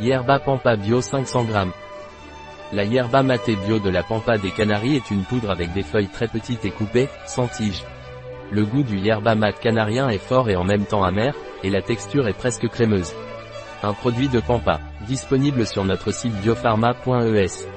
Yerba Pampa Bio 500 g. La yerba maté bio de la Pampa des Canaries est une poudre avec des feuilles très petites et coupées, sans tige. Le goût du yerba mat canarien est fort et en même temps amer, et la texture est presque crémeuse. Un produit de Pampa, disponible sur notre site biopharma.es.